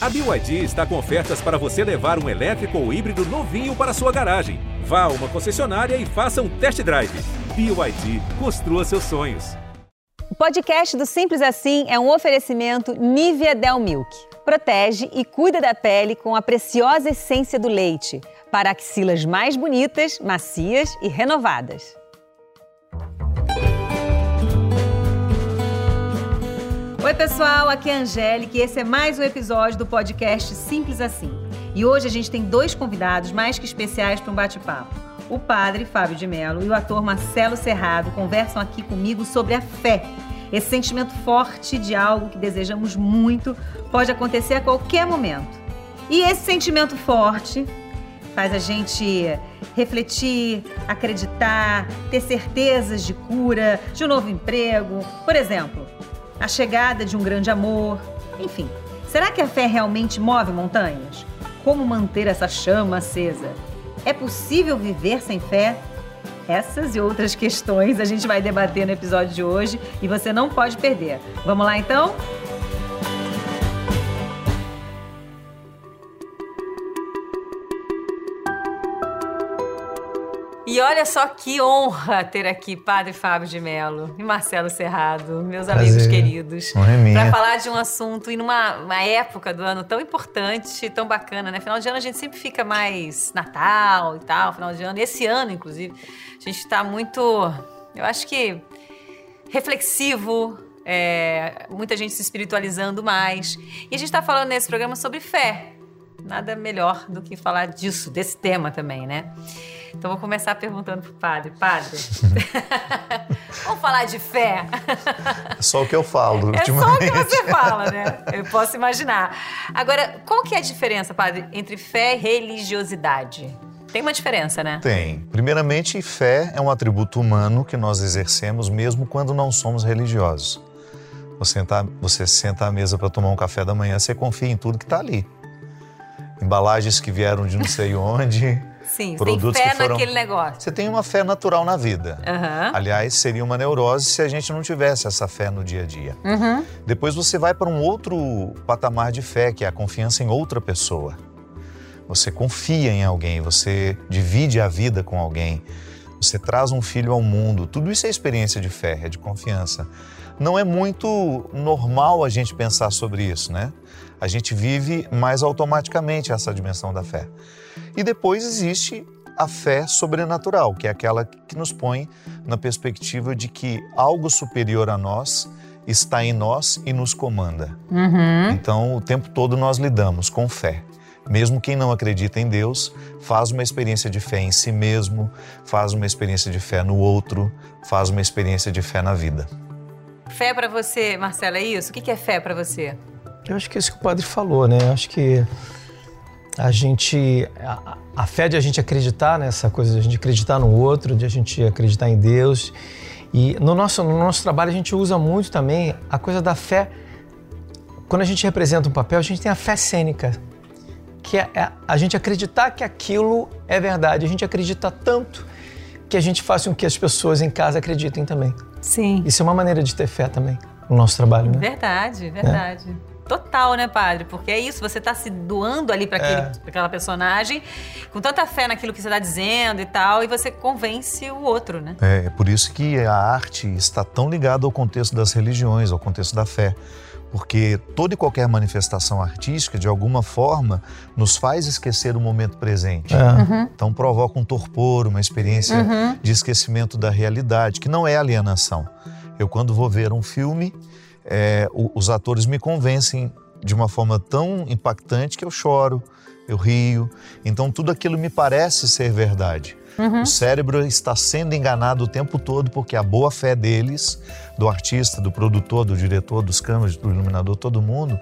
A BYD está com ofertas para você levar um elétrico ou híbrido novinho para sua garagem. Vá a uma concessionária e faça um test drive. BYD, construa seus sonhos. O podcast do Simples Assim é um oferecimento Nivea Del Milk. Protege e cuida da pele com a preciosa essência do leite para axilas mais bonitas, macias e renovadas. Oi, pessoal, aqui é a Angélica e esse é mais um episódio do podcast Simples Assim. E hoje a gente tem dois convidados mais que especiais para um bate-papo. O padre Fábio de Mello e o ator Marcelo Serrado conversam aqui comigo sobre a fé. Esse sentimento forte de algo que desejamos muito pode acontecer a qualquer momento. E esse sentimento forte faz a gente refletir, acreditar, ter certezas de cura, de um novo emprego. Por exemplo, a chegada de um grande amor, enfim. Será que a fé realmente move montanhas? Como manter essa chama acesa? É possível viver sem fé? Essas e outras questões a gente vai debater no episódio de hoje e você não pode perder. Vamos lá então? E olha só que honra ter aqui Padre Fábio de Mello e Marcelo Cerrado, meus Prazer. amigos queridos, é para falar de um assunto e numa época do ano tão importante, tão bacana, né? Final de ano a gente sempre fica mais Natal e tal, final de ano. Esse ano, inclusive, a gente está muito, eu acho que reflexivo, é, muita gente se espiritualizando mais. E a gente está falando nesse programa sobre fé. Nada melhor do que falar disso, desse tema também, né? Então vou começar perguntando pro padre. Padre, vamos falar de fé? É só o que eu falo. É só o que você fala, né? Eu posso imaginar. Agora, qual que é a diferença, padre, entre fé e religiosidade? Tem uma diferença, né? Tem. Primeiramente, fé é um atributo humano que nós exercemos mesmo quando não somos religiosos. Você, senta, você senta à mesa para tomar um café da manhã, você confia em tudo que está ali. Embalagens que vieram de não sei onde. Sim, produtos tem fé que foram... naquele negócio. Você tem uma fé natural na vida. Uhum. Aliás, seria uma neurose se a gente não tivesse essa fé no dia a dia. Uhum. Depois você vai para um outro patamar de fé, que é a confiança em outra pessoa. Você confia em alguém, você divide a vida com alguém, você traz um filho ao mundo. Tudo isso é experiência de fé, é de confiança. Não é muito normal a gente pensar sobre isso, né? A gente vive mais automaticamente essa dimensão da fé. E depois existe a fé sobrenatural, que é aquela que nos põe na perspectiva de que algo superior a nós está em nós e nos comanda. Uhum. Então, o tempo todo nós lidamos com fé. Mesmo quem não acredita em Deus, faz uma experiência de fé em si mesmo, faz uma experiência de fé no outro, faz uma experiência de fé na vida. Fé para você, Marcela, é isso? O que é fé para você? Eu acho que é isso que o padre falou, né? Eu acho que a gente. A, a, fé de a gente acreditar nessa coisa, de a gente acreditar no outro, de a gente acreditar em Deus. E no nosso, no nosso trabalho a gente usa muito também a coisa da fé. Quando a gente representa um papel, a gente tem a fé cênica, que é, é a gente acreditar que aquilo é verdade. A gente acredita tanto que a gente faz com que as pessoas em casa acreditem também. Sim. Isso é uma maneira de ter fé também no nosso trabalho, né? Verdade, verdade. É. Total, né, padre? Porque é isso, você está se doando ali para é. aquela personagem, com tanta fé naquilo que você está dizendo e tal, e você convence o outro, né? É, é por isso que a arte está tão ligada ao contexto das religiões, ao contexto da fé. Porque toda e qualquer manifestação artística, de alguma forma, nos faz esquecer o momento presente. É. Uhum. Então provoca um torpor, uma experiência uhum. de esquecimento da realidade, que não é alienação. Eu, quando vou ver um filme, é, os atores me convencem de uma forma tão impactante que eu choro, eu rio. Então tudo aquilo me parece ser verdade. Uhum. O cérebro está sendo enganado o tempo todo porque a boa fé deles, do artista, do produtor, do diretor, dos câmeras, do iluminador, todo mundo,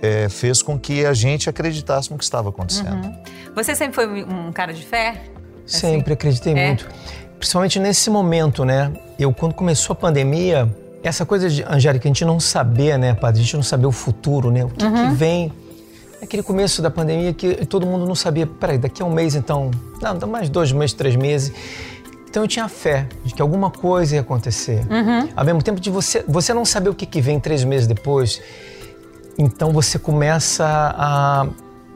é, fez com que a gente acreditasse no que estava acontecendo. Uhum. Você sempre foi um cara de fé? Sempre assim? acreditei é? muito. Principalmente nesse momento, né? Eu, quando começou a pandemia, essa coisa de, Angélica, a gente não saber, né, padre? A gente não saber o futuro, né? O que, uhum. que vem. Aquele começo da pandemia que todo mundo não sabia, peraí, daqui a um mês então, não, dá mais dois meses, três meses. Então eu tinha fé de que alguma coisa ia acontecer. Uhum. Ao mesmo tempo de você, você não saber o que, que vem três meses depois. então você começa a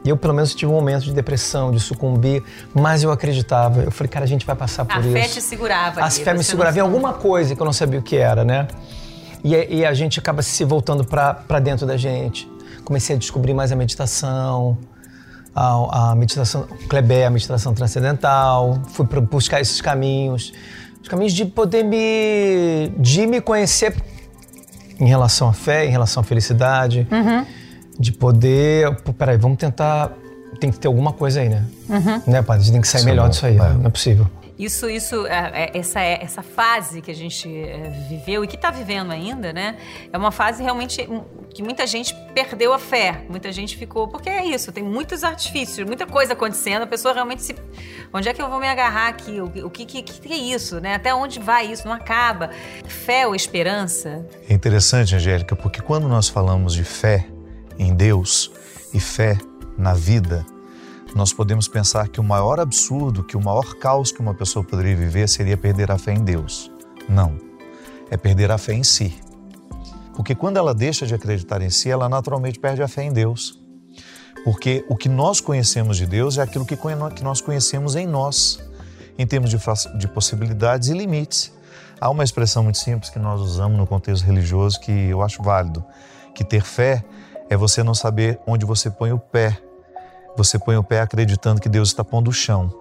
eu, pelo menos, tive um momento de depressão, de sucumbir, mas eu acreditava. Eu falei, cara, a gente vai passar por a isso. A fé te segurava. A fé me segurava em alguma coisa que eu não sabia o que era, né? E, e a gente acaba se voltando para dentro da gente. Comecei a descobrir mais a meditação, a, a meditação Kleber, a meditação transcendental. Fui para buscar esses caminhos, os caminhos de poder me, de me conhecer em relação à fé, em relação à felicidade. Uhum de poder. Pô, peraí, vamos tentar. Tem que ter alguma coisa aí, né? Uhum. Né, padre? A gente tem que sair Isso melhor disso aí. É. Não é possível. Isso, isso, é, é, essa, essa fase que a gente viveu e que está vivendo ainda, né? É uma fase realmente que muita gente perdeu a fé, muita gente ficou. Porque é isso, tem muitos artifícios, muita coisa acontecendo, a pessoa realmente se. Onde é que eu vou me agarrar aqui? O, o que, que, que, é isso, né? Até onde vai isso? Não acaba. Fé ou esperança? É interessante, Angélica, porque quando nós falamos de fé, em Deus e fé na vida, nós podemos pensar que o maior absurdo, que o maior caos que uma pessoa poderia viver seria perder a fé em Deus. Não. É perder a fé em si. Porque quando ela deixa de acreditar em si, ela naturalmente perde a fé em Deus. Porque o que nós conhecemos de Deus é aquilo que nós conhecemos em nós, em termos de, de possibilidades e limites. Há uma expressão muito simples que nós usamos no contexto religioso que eu acho válido, que ter fé é você não saber onde você põe o pé. Você põe o pé acreditando que Deus está pondo o chão.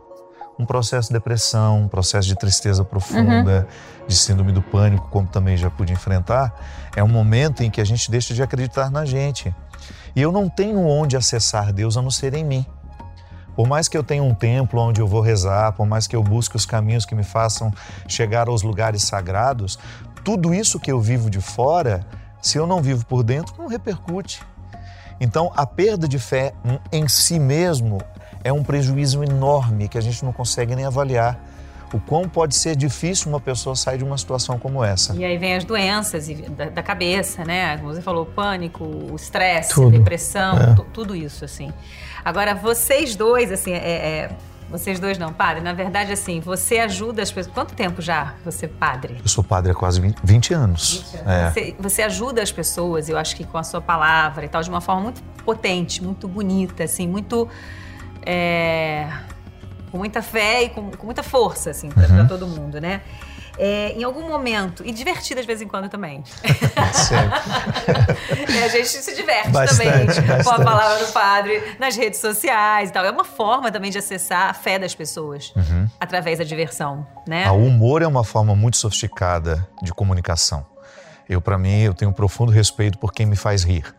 Um processo de depressão, um processo de tristeza profunda, uhum. de síndrome do pânico, como também já pude enfrentar, é um momento em que a gente deixa de acreditar na gente. E eu não tenho onde acessar Deus a não ser em mim. Por mais que eu tenha um templo onde eu vou rezar, por mais que eu busque os caminhos que me façam chegar aos lugares sagrados, tudo isso que eu vivo de fora, se eu não vivo por dentro, não repercute. Então, a perda de fé em si mesmo é um prejuízo enorme que a gente não consegue nem avaliar. O quão pode ser difícil uma pessoa sair de uma situação como essa. E aí vem as doenças da, da cabeça, né? Como você falou, pânico, o estresse, depressão, é. tudo isso, assim. Agora, vocês dois, assim, é, é vocês dois não, padre. Na verdade, assim, você ajuda as pessoas. Quanto tempo já você padre? Eu sou padre há quase 20, 20 anos. 20 anos. É. Você, você, ajuda as pessoas, eu acho que com a sua palavra e tal, de uma forma muito potente, muito bonita, assim, muito. É, com muita fé e com, com muita força, assim, para uhum. todo mundo, né? É, em algum momento, e divertida de vez em quando também. Sempre. a gente se diverte bastante, também bastante. com a palavra do padre nas redes sociais e tal. É uma forma também de acessar a fé das pessoas uhum. através da diversão, né? O humor é uma forma muito sofisticada de comunicação. Eu, para mim, eu tenho um profundo respeito por quem me faz rir.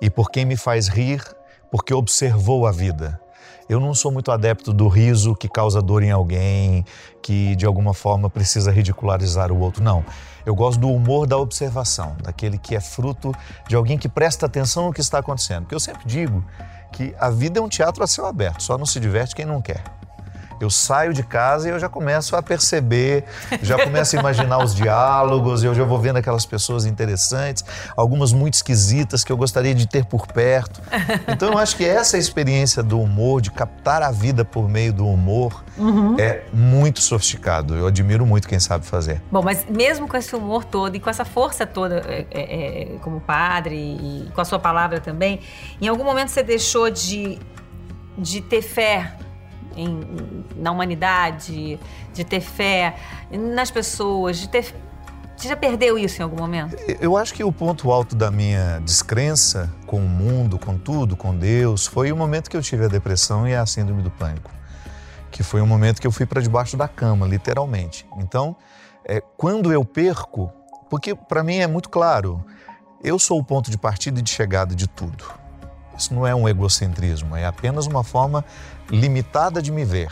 E por quem me faz rir porque observou a vida eu não sou muito adepto do riso que causa dor em alguém, que de alguma forma precisa ridicularizar o outro. Não. Eu gosto do humor da observação, daquele que é fruto de alguém que presta atenção no que está acontecendo. Porque eu sempre digo que a vida é um teatro a céu aberto, só não se diverte quem não quer. Eu saio de casa e eu já começo a perceber, já começo a imaginar os diálogos, eu já vou vendo aquelas pessoas interessantes, algumas muito esquisitas que eu gostaria de ter por perto. Então eu acho que essa experiência do humor, de captar a vida por meio do humor, uhum. é muito sofisticado. Eu admiro muito quem sabe fazer. Bom, mas mesmo com esse humor todo e com essa força toda é, é, é como padre e com a sua palavra também, em algum momento você deixou de, de ter fé em, na humanidade, de ter fé nas pessoas, de ter. Você já perdeu isso em algum momento? Eu acho que o ponto alto da minha descrença com o mundo, com tudo, com Deus, foi o momento que eu tive a depressão e a síndrome do pânico. Que foi um momento que eu fui para debaixo da cama, literalmente. Então, é, quando eu perco, porque para mim é muito claro, eu sou o ponto de partida e de chegada de tudo. Isso não é um egocentrismo, é apenas uma forma limitada de me ver.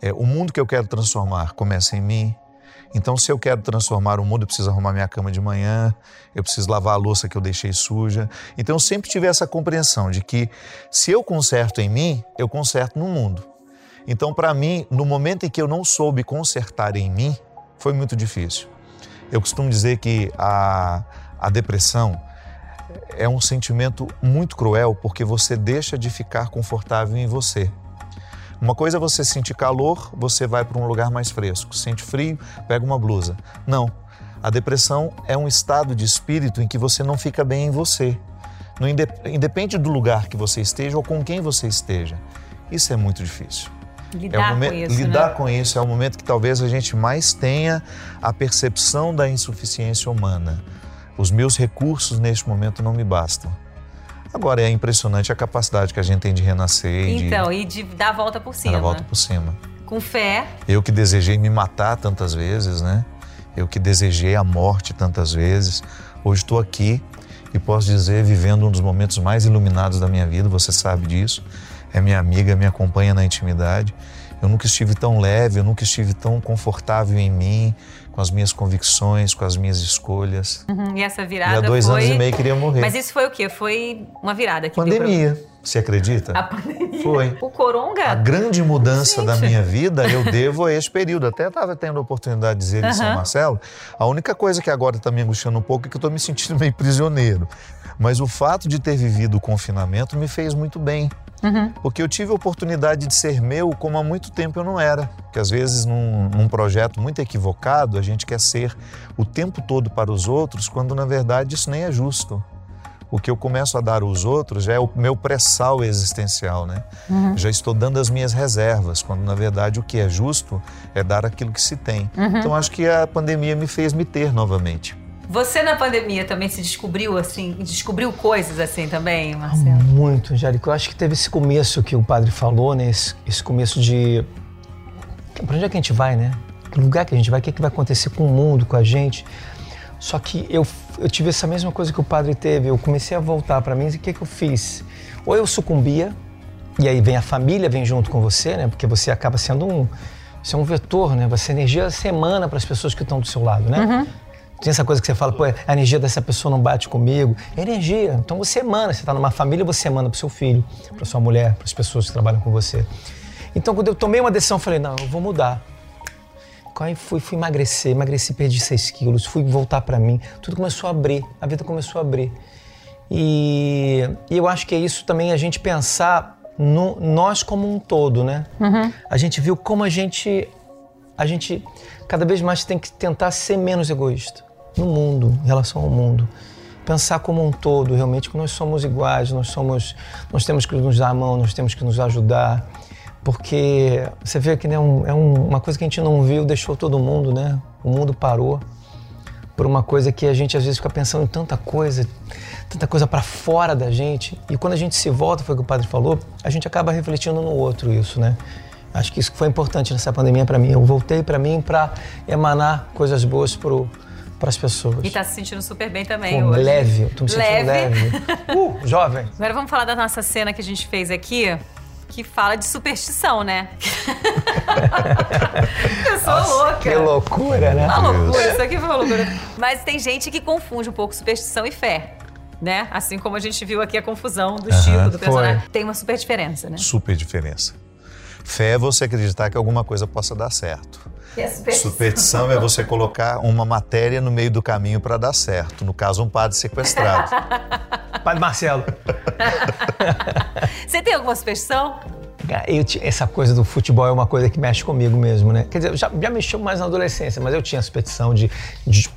É, o mundo que eu quero transformar começa em mim. Então, se eu quero transformar o mundo, eu preciso arrumar minha cama de manhã, eu preciso lavar a louça que eu deixei suja. Então, eu sempre tive essa compreensão de que se eu conserto em mim, eu conserto no mundo. Então, para mim, no momento em que eu não soube consertar em mim, foi muito difícil. Eu costumo dizer que a, a depressão é um sentimento muito cruel porque você deixa de ficar confortável em você. Uma coisa é você sentir calor, você vai para um lugar mais fresco. Sente frio, pega uma blusa. Não. A depressão é um estado de espírito em que você não fica bem em você. No inde- independe do lugar que você esteja ou com quem você esteja. Isso é muito difícil. É Lidar momen- com isso, lidar né? com isso é o momento que talvez a gente mais tenha a percepção da insuficiência humana. Os meus recursos neste momento não me bastam. Agora é impressionante a capacidade que a gente tem de renascer e Então, e de dar a volta por de cima. dar a volta por cima. Com fé. Eu que desejei me matar tantas vezes, né? Eu que desejei a morte tantas vezes. Hoje estou aqui e posso dizer, vivendo um dos momentos mais iluminados da minha vida, você sabe disso. É minha amiga, me acompanha na intimidade. Eu nunca estive tão leve, eu nunca estive tão confortável em mim, com as minhas convicções, com as minhas escolhas. Uhum, E essa E virada há dois foi... anos e meio queria morrer. Mas isso foi o quê? Foi uma virada que deu Pandemia, você acredita? pra... A pandemia. Foi. O coronga? A grande mudança da Gente. minha vida eu devo a esse período. Até estava tendo a oportunidade de dizer em São. Marcelo. A única coisa que agora está me angustiando um pouco é que eu estou me sentindo meio prisioneiro. Mas o fato de ter vivido o confinamento me fez muito bem. Uhum. Porque eu tive a oportunidade de ser meu como há muito tempo eu não era. Porque às vezes num, num projeto muito equivocado a gente quer ser o tempo todo para os outros, quando na verdade isso nem é justo. O que eu começo a dar aos outros já é o meu pré-sal existencial, né? Já estou dando as minhas reservas, quando na verdade o que é justo é dar aquilo que se tem. Então acho que a pandemia me fez me ter novamente. Você na pandemia também se descobriu assim, descobriu coisas assim também, Marcelo? Muito, Angélica. Eu acho que teve esse começo que o padre falou, né? Esse, esse começo de. Pra onde é que a gente vai, né? Que lugar que a gente vai? O que, é que vai acontecer com o mundo, com a gente? Só que eu, eu tive essa mesma coisa que o padre teve. Eu comecei a voltar para mim e o que, que eu fiz? Ou eu sucumbia, e aí vem a família, vem junto com você, né? Porque você acaba sendo um. Você é um vetor, né? Você energia semana para as pessoas que estão do seu lado, né? Tem essa coisa que você fala, pô, a energia dessa pessoa não bate comigo. É energia. Então você emana. Você está numa família, você emana para seu filho, para sua mulher, para as pessoas que trabalham com você. Então quando eu tomei uma decisão, eu falei, não, eu vou mudar. Aí fui, fui emagrecer, emagreci, perdi 6 quilos, fui voltar para mim. Tudo começou a abrir, a vida começou a abrir. E, e eu acho que é isso também a gente pensar no nós como um todo, né? A gente viu como a gente a gente cada vez mais tem que tentar ser menos egoísta no mundo, em relação ao mundo. Pensar como um todo, realmente, que nós somos iguais, nós somos, nós temos que nos dar a mão, nós temos que nos ajudar, porque você vê que né, um- é um- uma coisa que a gente não viu, deixou todo mundo, né? O mundo parou por uma coisa que a gente às vezes fica pensando em tanta coisa, tanta coisa para fora da gente. E quando a gente se volta, foi o que o padre falou, a gente acaba refletindo no outro isso, né? Acho que isso foi importante nessa pandemia para mim. Eu voltei para mim para emanar coisas boas para as pessoas. E tá se sentindo super bem também Pô, hoje. leve, eu tô me sentindo leve. Uh, jovem. Agora vamos falar da nossa cena que a gente fez aqui, que fala de superstição, né? Eu sou louca. Que loucura, né? Uma loucura, isso aqui foi uma loucura. Mas tem gente que confunde um pouco superstição e fé. Né? Assim como a gente viu aqui a confusão do Chico, do personagem. Tem uma super diferença, né? Super diferença. Fé é você acreditar que alguma coisa possa dar certo. É superstição. Superstição é você colocar uma matéria no meio do caminho para dar certo. No caso, um padre sequestrado. Padre Marcelo. Você tem alguma superstição? Eu essa coisa do futebol é uma coisa que mexe comigo mesmo, né? Quer dizer, já, já mexeu mais na adolescência, mas eu tinha a superstição de, de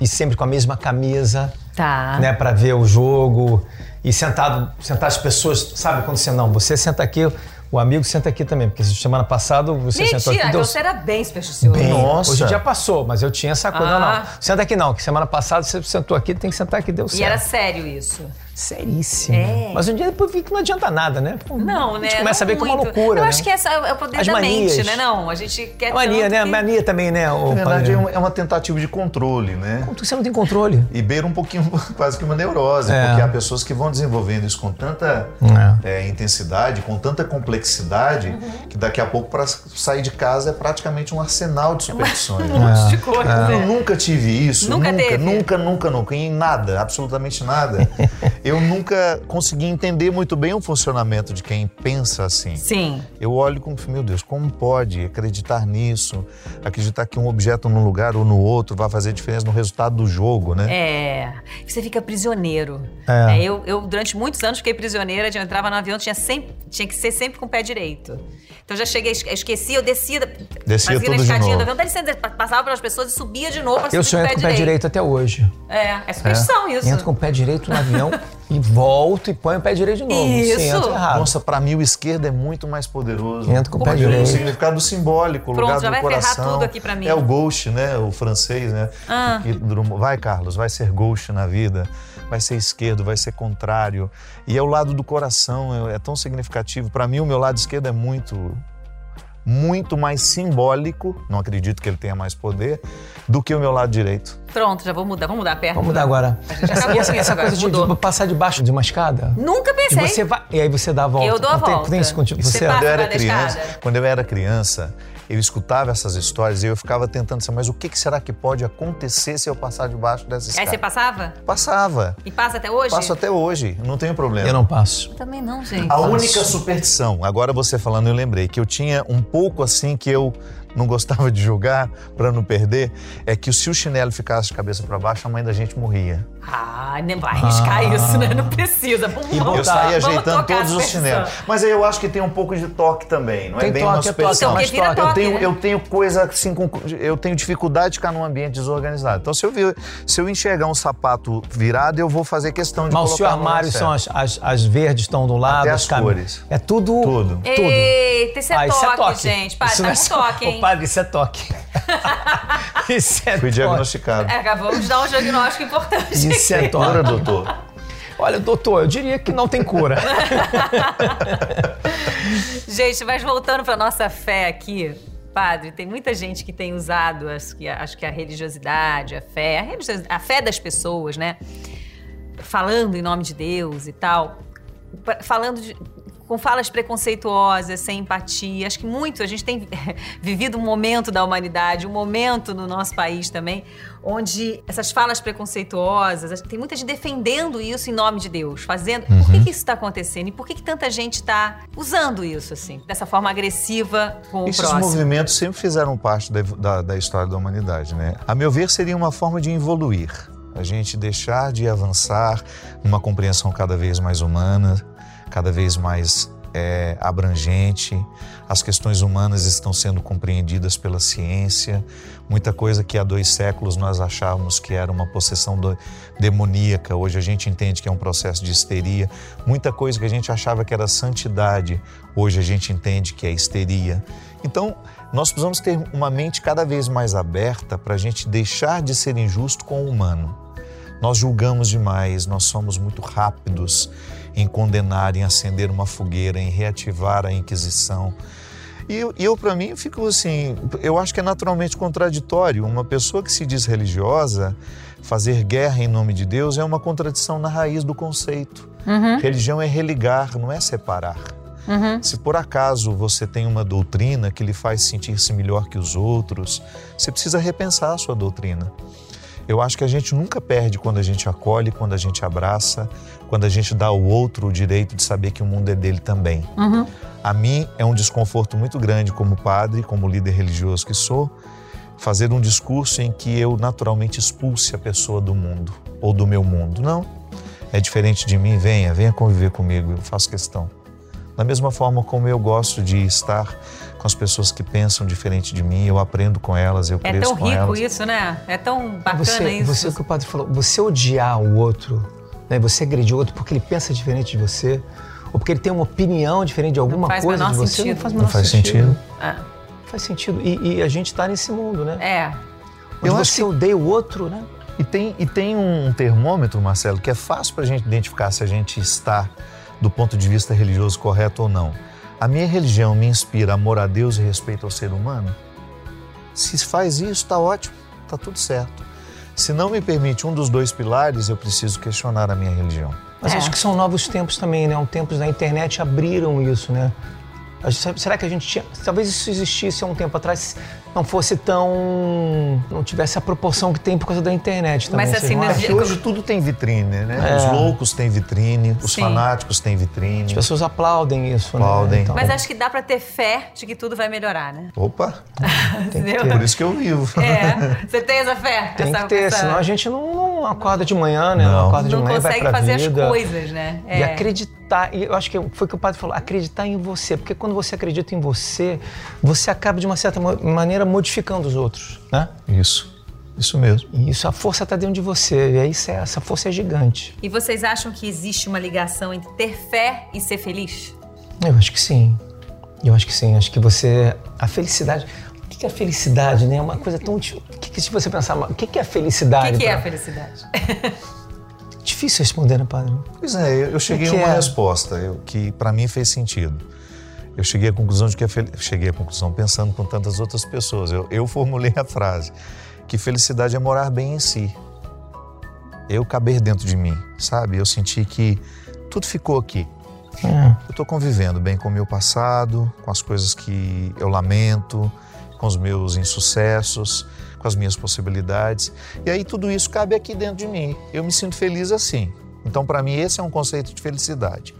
ir sempre com a mesma camisa, Tá. né, para ver o jogo e sentado, sentar as pessoas, sabe quando você não, você senta aqui, o amigo senta aqui também, porque semana passada você sentou Mentira, aqui, deu você era bem supersticioso. bem. Nossa. Hoje em dia passou, mas eu tinha essa coisa Ah. não. Senta aqui não, que semana passada você sentou aqui, tem que sentar aqui, deu E certo. era sério isso. Seríssimo. É. Mas um dia depois vi que não adianta nada, né? Pô, Não, a né? gente começa Não a ver que é uma muito. loucura, Eu né? acho que essa é o poder As da manias. mente, né? Não, a gente quer É mania, tanto né? que- Mania também, né? Na verdade, padre? é uma, é uma tentativa de controle, né? Como Você não tem controle. E beira um pouquinho, quase que uma neurose, É. porque há pessoas que vão desenvolvendo isso com tanta É. é, intensidade, com tanta complexidade, Uhum. que daqui a pouco para sair de casa é praticamente um arsenal de superstições. Um monte de coisa. Eu né? nunca tive isso, Nunca nunca, teve? nunca, nunca, nunca, em nada, absolutamente nada. Eu nunca consegui entender muito bem o funcionamento de quem pensa assim. Sim. Eu olho como, meu Deus, como pode acreditar nisso? Acreditar que um objeto num lugar ou no outro vai fazer diferença no resultado do jogo, né? É. Você fica prisioneiro. É. É, eu, eu, durante muitos anos, fiquei prisioneira. Eu entrava no avião, tinha, sempre, tinha que ser sempre com o pé direito. Então já cheguei, esque- esqueci, eu descia, Descia fazia tudo na de escadinha novo. do avião, dá licença, passava pelas pessoas e subia de novo pra Eu só com o entro pé com o pé direito. direito até hoje. É, é superstição isso. Entro com o pé direito no avião E volto e põe o pé direito de novo. Isso. Sim, entra errado. Nossa, pra mim o esquerdo é muito mais poderoso. Entra com o pé quê? O direito. significado simbólico, o Pronto, lugar já do vai ferrar coração. tudo aqui pra mim. É o ghost, né? O francês, né? Ah. Que vai, Carlos, vai ser ghost na vida. Vai ser esquerdo, vai ser contrário. E é o lado do coração, é, é tão significativo. Pra mim, o meu lado esquerdo é muito, muito mais simbólico. Não acredito que ele tenha mais poder do que o meu lado direito. Pronto, já vou mudar. Vamos mudar a perna. Vamos mudar agora. já acabou E essa, agora, coisa de, de passar debaixo de uma escada? Nunca E pensei. você vai, e aí você dá a volta. Eu dou a Não tem- volta. Tem isso contigo. Você Quando eu era criança, quando eu era criança, eu escutava essas histórias e eu ficava tentando saber, mas o que que será que pode acontecer se eu passar debaixo dessa Aí escada? você passava? Passava. E passa até hoje? Passo até hoje, não tenho problema. eu não passo. Também não, gente. A única superstição, agora você falando, eu lembrei que eu tinha um pouco assim que eu não gostava de jogar para não perder, é que se o chinelo ficasse de cabeça para baixo, a mãe da gente morria. Ah, nem vai arriscar Ah. isso, né? Não precisa. Vamos, E vamos, Eu vamos ajeitando todos os superstição. chinelos. Mas aí eu acho que tem um pouco de toque também, não é Tem bem toque, uma é toque, superstição. Então, mas toque. Eu tenho, né? eu tenho coisa assim, com, eu tenho dificuldade de ficar num ambiente desorganizado. Então, se eu, vir, se eu enxergar um sapato virado, eu vou fazer questão de Mas o colocar seu no lugar armário são as, as, as verdes estão do lado, Até as cam- cores. É tudo. Tudo. Eita, isso é, Ah, toque, isso é toque. gente. Padre, Isso tá é com só- toque, hein? Padre, isso é toque. isso é Fui toque. diagnosticado. É, acabamos de dar um diagnóstico importante. Isso é Cura, toque. doutor. Olha, doutor, eu diria que não tem cura. Gente, mas voltando para nossa fé aqui, padre, tem muita gente que tem usado, acho que, acho que a religiosidade, a fé, a, religiosi- a fé das pessoas, né? Falando em nome de Deus e tal, falando de- com falas preconceituosas, sem empatia. Acho que muito, a gente tem vivido um momento da humanidade, um momento no nosso país também, onde essas falas preconceituosas, tem muita gente defendendo isso em nome de Deus, fazendo. Por que, que isso está acontecendo? E por que, que tanta gente está usando isso, assim, dessa forma agressiva com o Esses próximo? movimentos sempre fizeram parte da, da- da história da humanidade, né? A meu ver, seria uma forma de evoluir. A gente deixar de avançar numa compreensão cada vez mais humana, cada vez mais é, abrangente. As questões humanas estão sendo compreendidas pela ciência. Muita coisa que há dois séculos nós achávamos que era uma possessão do- demoníaca, hoje a gente entende que é um processo de histeria. Muita coisa que a gente achava que era santidade, hoje a gente entende que é histeria. Então, nós precisamos ter uma mente cada vez mais aberta para a gente deixar de ser injusto com o humano. Nós julgamos demais, nós somos muito rápidos em condenar, em acender uma fogueira, em reativar a Inquisição. E eu, eu para mim, fico assim, eu acho que é naturalmente contraditório. Uma pessoa que se diz religiosa, fazer guerra em nome de Deus é uma contradição na raiz do conceito. Religião é religar, não é separar. Se por acaso você tem uma doutrina que lhe faz sentir-se melhor que os outros, você precisa repensar a sua doutrina. Eu acho que a gente nunca perde quando a gente acolhe, quando a gente abraça, quando a gente dá ao outro o direito de saber que o mundo é dele também. A mim é um desconforto muito grande como padre, como líder religioso que sou, fazer um discurso em que eu naturalmente expulse a pessoa do mundo ou do meu mundo. Não. É diferente de mim, venha, venha conviver comigo, eu faço questão. Da mesma forma como eu gosto de estar com as pessoas que pensam diferente de mim, eu aprendo com elas, eu É cresço tão com rico elas. isso, né? É tão bacana Você, isso. você, o que o padre falou, você odiar o outro, né, você agredir o outro porque ele pensa diferente de você, ou porque ele tem uma opinião diferente de alguma coisa de você, sentido. não faz Não faz sentido. sentido. Ah, Não faz sentido. E, e a gente está nesse mundo, né? é. Onde Eu acho você que- odeia o outro, né? E tem, e tem um termômetro, Marcelo, que é fácil para a gente identificar se a gente está do ponto de vista religioso correto ou não. A minha religião me inspira amor a Deus e respeito ao ser humano? Se faz isso, está ótimo, está tudo certo. Se não me permite um dos dois pilares, eu preciso questionar a minha religião. Mas É. acho que são novos tempos também, né? Um tempos da internet abriram isso, né? Será que a gente tinha. Talvez isso existisse há um tempo atrás, não fosse tão. não tivesse a proporção que tem por causa da internet também. Mas, assim, não acham? É que hoje tudo tem vitrine, né? Os loucos têm vitrine, os Sim. fanáticos têm vitrine. As pessoas aplaudem isso, Aplaudem. né? Então, Mas acho que dá pra ter fé de que tudo vai melhorar, né? Opa, Entendeu? por isso que eu vivo. É. Você tem essa fé? tem essa, que ter, essa- senão a gente não, não acorda de manhã, né? Não. acorda de não manhã e vai consegue pra fazer vida. as coisas, né? E acreditar, e eu acho que foi o que o padre falou, acreditar em você. Porque quando você acredita em você, você acaba de uma certa maneira modificando os outros, né? Isso. Isso mesmo. Isso, a força está dentro de você. E aí essa força é gigante. E vocês acham que existe uma ligação entre ter fé e ser feliz? Eu acho que sim. Eu acho que sim. Acho que você. A felicidade. O que é a felicidade, né? É uma coisa tão. O que, que se você pensar. O que é a felicidade? O que, que é a felicidade? Difícil responder, né, padre? Pois é, eu cheguei a uma é? resposta eu, que para mim fez sentido. Eu cheguei à conclusão de que cheguei à conclusão pensando com tantas outras pessoas. Eu, eu formulei a frase que felicidade é morar bem em si. Eu caber dentro de mim, sabe? Eu senti que tudo ficou aqui. É. Eu estou convivendo bem com o meu passado, com as coisas que eu lamento, com os meus insucessos, com as minhas possibilidades. E aí tudo isso cabe aqui dentro de mim. Eu me sinto feliz assim. Então, para mim, esse é um conceito de felicidade.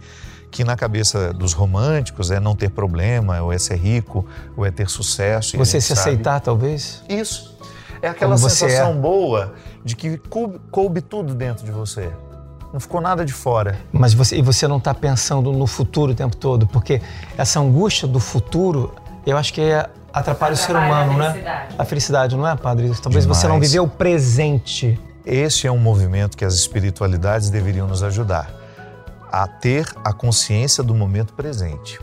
Que na cabeça dos românticos é não ter problema, ou é ser rico, ou é ter sucesso. Você se sabe. aceitar, talvez? Isso. É aquela sensação é. boa de que coube, coube tudo dentro de você. Não ficou nada de fora. Mas você, e você não está pensando no futuro o tempo todo, porque essa angústia do futuro, eu acho que é, atrapalha, atrapalha o ser humano, né? A felicidade, não é, padre? Talvez Demais. você não viveu o presente. Esse é um movimento que as espiritualidades deveriam nos ajudar a ter a consciência do momento presente.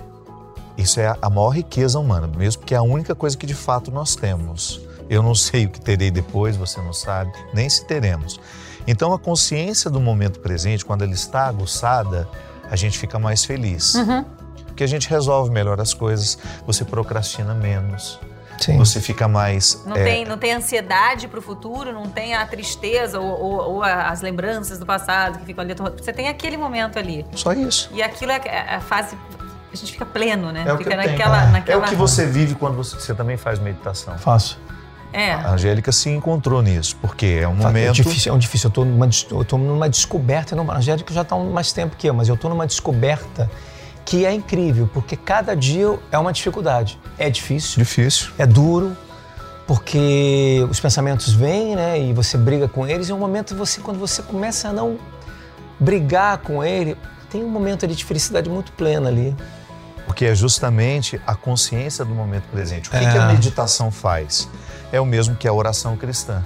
Isso é a maior riqueza humana, mesmo porque é a única coisa que de fato nós temos. Eu não sei o que terei depois, você não sabe, nem se teremos. Então, a consciência do momento presente, quando ela está aguçada, a gente fica mais feliz. Uhum. Porque a gente resolve melhor as coisas, você procrastina menos. Sim. Você fica mais. Não, é... tem, não tem ansiedade para o futuro, não tem a tristeza ou, ou, ou, as lembranças do passado que ficam ali. Você tem aquele momento ali. Só isso. E aquilo é, é a fase. A gente fica pleno, né? É o fica que naquela, é. naquela. É o que você vive quando você, você também faz meditação. Faço. É. A Angélica se encontrou nisso, porque é um é momento. É difícil, é um difícil. Eu estou numa, eu tô numa descoberta. A Angélica já está mais tempo que eu, mas eu estou numa descoberta que é incrível, porque cada dia é uma dificuldade. É difícil. Difícil. É duro, porque os pensamentos vêm, né? E você briga com eles. E é um momento você, quando você começa a não brigar com ele, tem um momento ali de felicidade muito plena ali. Porque é justamente a consciência do momento presente. O que, é. que a meditação faz? é o mesmo que a oração cristã.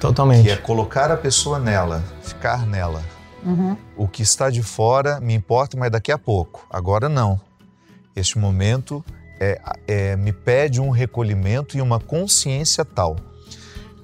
Totalmente. Que é colocar a pessoa nela, ficar nela. Uhum. O que está de fora me importa, mas daqui a pouco. Agora não. Este momento é, é, me pede um recolhimento e uma consciência tal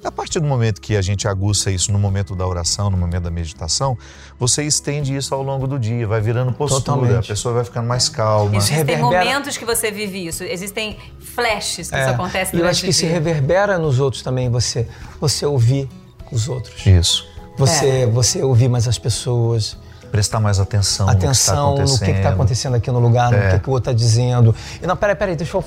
a partir do momento que a gente aguça isso no momento da oração, no momento da meditação, você estende isso ao longo do dia, vai virando postura, Totalmente. a pessoa vai ficando mais calma. Existem reverbera... momentos que você vive isso, existem flashes que é. isso acontece E eu acho que se reverbera nos outros também, você, você ouvir os outros. Isso. Você, é. você ouvir mais as pessoas prestar mais atenção, atenção no que está acontecendo aqui no lugar, é. no que, que o outro está dizendo. E não, peraí, peraí, deixa eu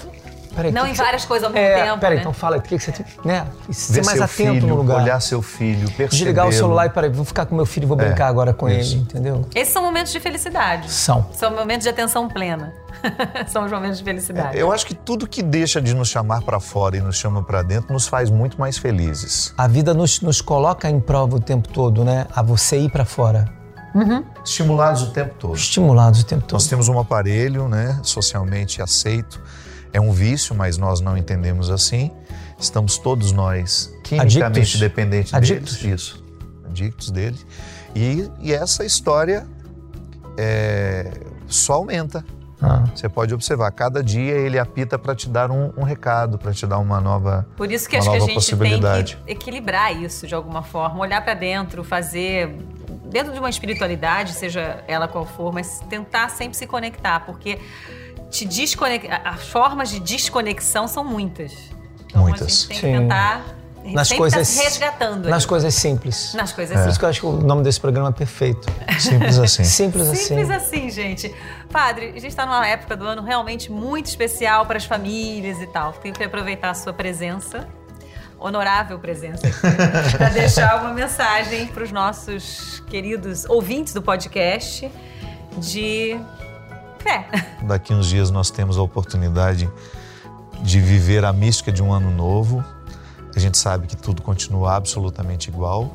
Peraí, não em várias coisas ao mesmo é, tempo. Peraí, né? então fala, o que, que você tem. Né? Ser mais atento filho, no lugar. Olhar seu filho, perceber. Desligar o celular e peraí, vou ficar com meu filho e vou é, brincar agora com isso. ele, entendeu? Esses são momentos de felicidade. São. São momentos de atenção plena. são os momentos de felicidade. É, eu acho que tudo que deixa de nos chamar para fora e nos chama para dentro nos faz muito mais felizes. A vida nos, nos coloca em prova o tempo todo, né? A você ir para fora. Uhum. Estimulados o tempo todo. Estimulados o tempo todo. Nós temos um aparelho, né, socialmente aceito, é um vício, mas nós não entendemos assim. Estamos todos nós quimicamente Adictos. dependentes Adictos. deles. Isso, adictos dele. E, e essa história é, só aumenta. Ah. Você pode observar, cada dia ele apita para te dar um, um recado, para te dar uma nova Por isso que acho que a gente tem que equilibrar isso de alguma forma, olhar para dentro, fazer dentro de uma espiritualidade, seja ela qual for, mas tentar sempre se conectar, porque te desconectar. As formas de desconexão são muitas. Então muitas. a gente tem que Sim. tentar nas tá coisas tá resgatando nas coisas simples nas coisas é. simples que eu acho que o nome desse programa é perfeito simples assim simples assim simples assim gente padre a gente está numa época do ano realmente muito especial para as famílias e tal tenho que aproveitar a sua presença honorável presença para deixar uma mensagem para os nossos queridos ouvintes do podcast de fé. Daqui uns dias nós temos a oportunidade de viver a mística de um ano novo. A gente sabe que tudo continua absolutamente igual,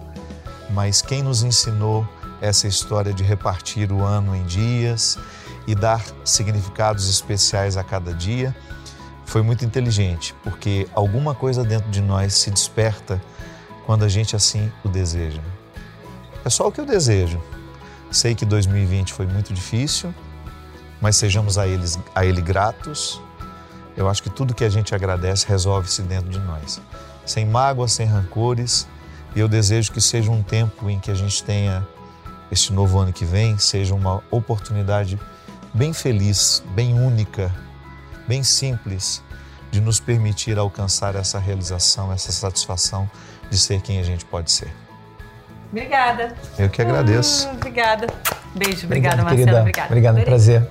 mas quem nos ensinou essa história de repartir o ano em dias e dar significados especiais a cada dia foi muito inteligente, porque alguma coisa dentro de nós se desperta quando a gente assim o deseja. É só o que eu desejo. Sei que 2020 foi muito difícil, mas sejamos a, eles, a Ele gratos. Eu acho que tudo que a gente agradece resolve-se dentro de nós. Sem mágoas, sem rancores. E eu desejo que seja um tempo em que a gente tenha, este novo ano que vem, seja uma oportunidade bem feliz, bem única, bem simples, de nos permitir alcançar essa realização, essa satisfação de ser quem a gente pode ser. Obrigada. Eu que agradeço. Uh, obrigada. Beijo, obrigada, querida. Obrigada. Obrigado, um Adorei. prazer.